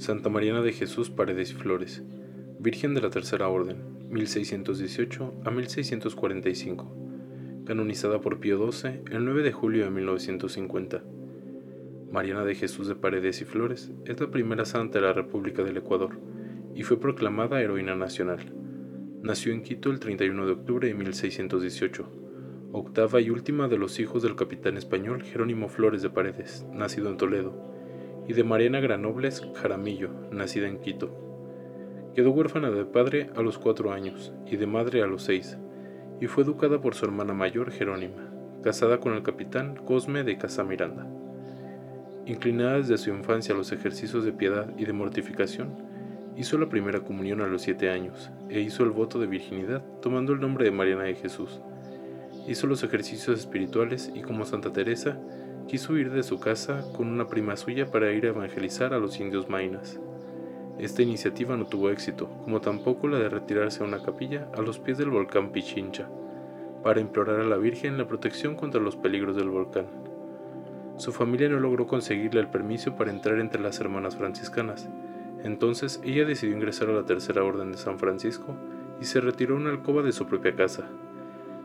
Santa Mariana de Jesús Paredes y Flores, Virgen de la Tercera Orden, 1618 a 1645, canonizada por Pío XII el 9 de julio de 1950. Mariana de Jesús de Paredes y Flores es la primera santa de la República del Ecuador y fue proclamada heroína nacional. Nació en Quito el 31 de octubre de 1618, octava y última de los hijos del capitán español Jerónimo Flores de Paredes, nacido en Toledo y de Mariana Granobles Jaramillo, nacida en Quito. Quedó huérfana de padre a los cuatro años y de madre a los seis, y fue educada por su hermana mayor Jerónima, casada con el capitán Cosme de Casamiranda. Inclinada desde su infancia a los ejercicios de piedad y de mortificación, hizo la primera comunión a los siete años e hizo el voto de virginidad tomando el nombre de Mariana de Jesús. Hizo los ejercicios espirituales y como Santa Teresa quiso huir de su casa con una prima suya para ir a evangelizar a los indios mainas. Esta iniciativa no tuvo éxito, como tampoco la de retirarse a una capilla a los pies del volcán Pichincha, para implorar a la Virgen la protección contra los peligros del volcán. Su familia no logró conseguirle el permiso para entrar entre las hermanas franciscanas, entonces ella decidió ingresar a la Tercera Orden de San Francisco y se retiró a una alcoba de su propia casa,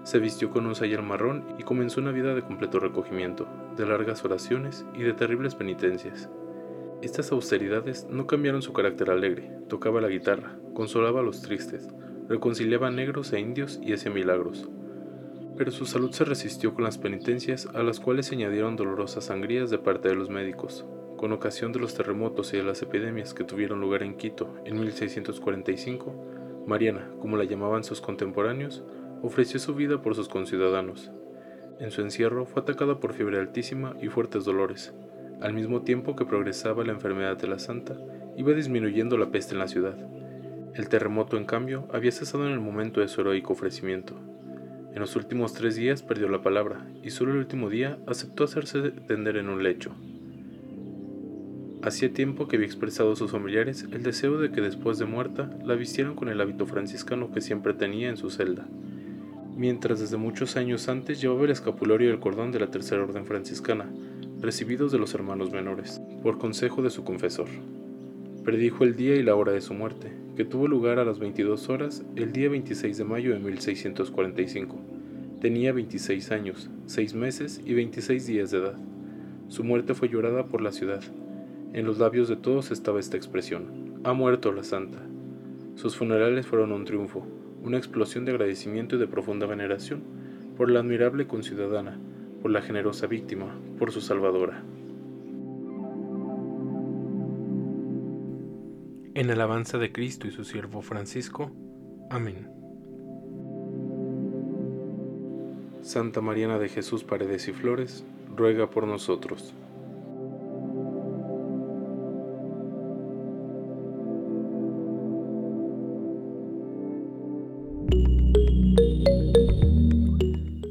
se vistió con un sayal marrón y comenzó una vida de completo recogimiento, de largas oraciones y de terribles penitencias. Estas austeridades no cambiaron su carácter alegre, tocaba la guitarra, consolaba a los tristes, reconciliaba negros e indios y hacía milagros. Pero su salud se resistió con las penitencias a las cuales se añadieron dolorosas sangrías de parte de los médicos. Con ocasión de los terremotos y de las epidemias que tuvieron lugar en Quito en 1645, Mariana, como la llamaban sus contemporáneos, ofreció su vida por sus conciudadanos. En su encierro fue atacada por fiebre altísima y fuertes dolores. Al mismo tiempo que progresaba la enfermedad de la santa, iba disminuyendo la peste en la ciudad. El terremoto, en cambio, había cesado en el momento de su heroico ofrecimiento. En los últimos tres días perdió la palabra y solo el último día aceptó hacerse tender en un lecho. Hacía tiempo que había expresado a sus familiares el deseo de que después de muerta la vistieran con el hábito franciscano que siempre tenía en su celda mientras desde muchos años antes llevaba el escapulario y el cordón de la Tercera Orden Franciscana, recibidos de los hermanos menores, por consejo de su confesor. Predijo el día y la hora de su muerte, que tuvo lugar a las 22 horas el día 26 de mayo de 1645. Tenía 26 años, 6 meses y 26 días de edad. Su muerte fue llorada por la ciudad. En los labios de todos estaba esta expresión, ha muerto la santa. Sus funerales fueron un triunfo, una explosión de agradecimiento y de profunda veneración por la admirable conciudadana, por la generosa víctima, por su salvadora. En alabanza de Cristo y su siervo Francisco. Amén. Santa Mariana de Jesús Paredes y Flores, ruega por nosotros.